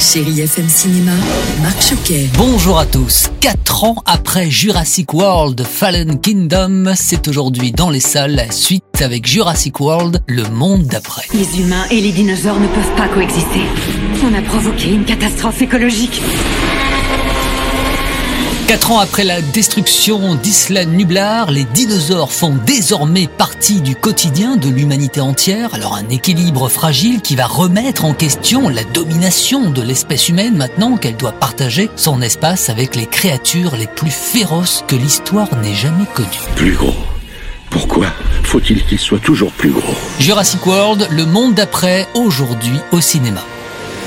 Chérie FM Cinéma, Marc Choquet. Bonjour à tous. Quatre ans après Jurassic World Fallen Kingdom, c'est aujourd'hui dans les salles la suite avec Jurassic World Le Monde d'après. Les humains et les dinosaures ne peuvent pas coexister. On a provoqué une catastrophe écologique. Quatre ans après la destruction d'Isla Nublar, les dinosaures font désormais partie du quotidien de l'humanité entière. Alors un équilibre fragile qui va remettre en question la domination de l'espèce humaine maintenant qu'elle doit partager son espace avec les créatures les plus féroces que l'histoire n'ait jamais connues. Plus gros. Pourquoi faut-il qu'il soit toujours plus gros? Jurassic World, le monde d'après, aujourd'hui au cinéma.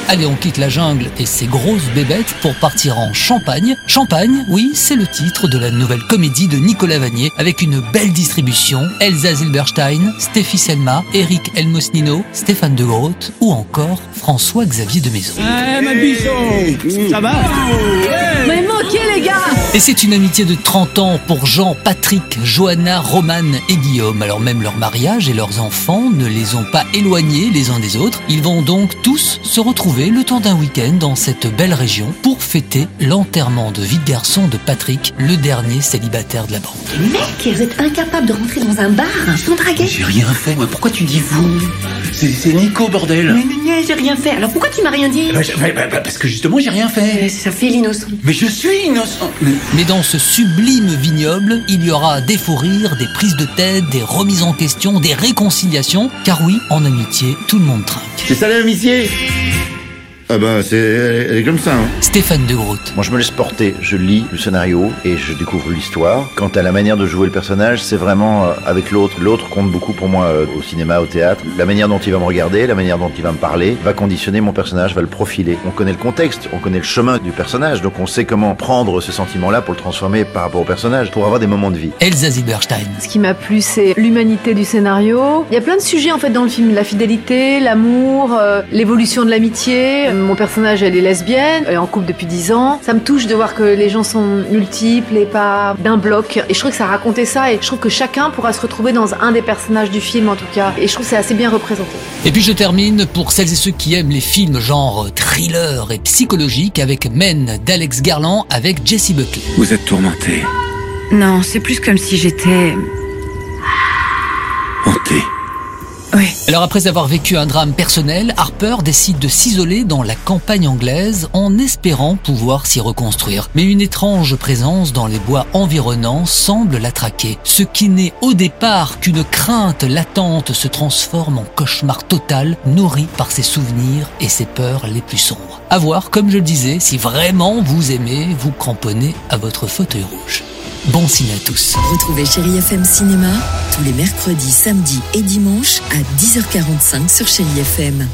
Allez, on quitte la jungle et ses grosses bébêtes pour partir en Champagne. Champagne, oui, c'est le titre de la nouvelle comédie de Nicolas Vanier avec une belle distribution. Elsa Zilberstein, Stéphie Selma, Eric Elmosnino, Stéphane de Groot ou encore François-Xavier de Maison. Eh, ma bichon Ça va? Et c'est une amitié de 30 ans pour Jean, Patrick, Johanna, Romane et Guillaume. Alors même leur mariage et leurs enfants ne les ont pas éloignés les uns des autres. Ils vont donc tous se retrouver le temps d'un week-end dans cette belle région pour fêter l'enterrement de vie de garçon de Patrick, le dernier célibataire de la bande. Mec, vous êtes incapable de rentrer dans un bar sans draguer J'ai rien fait, moi. Pourquoi tu dis vous? C'est c'est Nico, bordel Mais, mais, mais, j'ai rien fait. Alors pourquoi tu m'as rien dit Bah, je- bah, bah, bah, Parce que justement, j'ai rien fait. Ça fait l'innocent. Mais je suis innocent. Mais- Mais dans ce sublime vignoble, il y aura des fous rires, des prises de tête, des remises en question, des réconciliations, car oui, en amitié, tout le monde trinque. C'est ça l'amitié? Ah bah c'est elle, est comme ça. Hein. Stéphane de Groot. Moi, je me laisse porter. Je lis le scénario et je découvre l'histoire. Quant à la manière de jouer le personnage, c'est vraiment euh, avec l'autre. L'autre compte beaucoup pour moi euh, au cinéma, au théâtre. La manière dont il va me regarder, la manière dont il va me parler, va conditionner mon personnage, va le profiler. On connaît le contexte, on connaît le chemin du personnage, donc on sait comment prendre ce sentiment-là pour le transformer par rapport au personnage, pour avoir des moments de vie. Elsa Zilberstein. Ce qui m'a plu, c'est l'humanité du scénario. Il y a plein de sujets en fait dans le film la fidélité, l'amour, euh, l'évolution de l'amitié. Mon personnage, elle est lesbienne, elle est en couple depuis 10 ans. Ça me touche de voir que les gens sont multiples et pas d'un bloc. Et je trouve que ça racontait ça et je trouve que chacun pourra se retrouver dans un des personnages du film en tout cas. Et je trouve que c'est assez bien représenté. Et puis je termine pour celles et ceux qui aiment les films genre thriller et psychologique avec Men d'Alex Garland avec Jesse Buckley. Vous êtes tourmenté, Non, c'est plus comme si j'étais... Oui. Alors après avoir vécu un drame personnel, Harper décide de s'isoler dans la campagne anglaise en espérant pouvoir s'y reconstruire. Mais une étrange présence dans les bois environnants semble la traquer. Ce qui n'est au départ qu'une crainte latente se transforme en cauchemar total, nourri par ses souvenirs et ses peurs les plus sombres. À voir, comme je le disais, si vraiment vous aimez vous cramponner à votre fauteuil rouge. Bon signe à tous. Retrouvez Chérie FM Cinéma tous les mercredis, samedis et dimanches à 10h45 sur Chérie FM.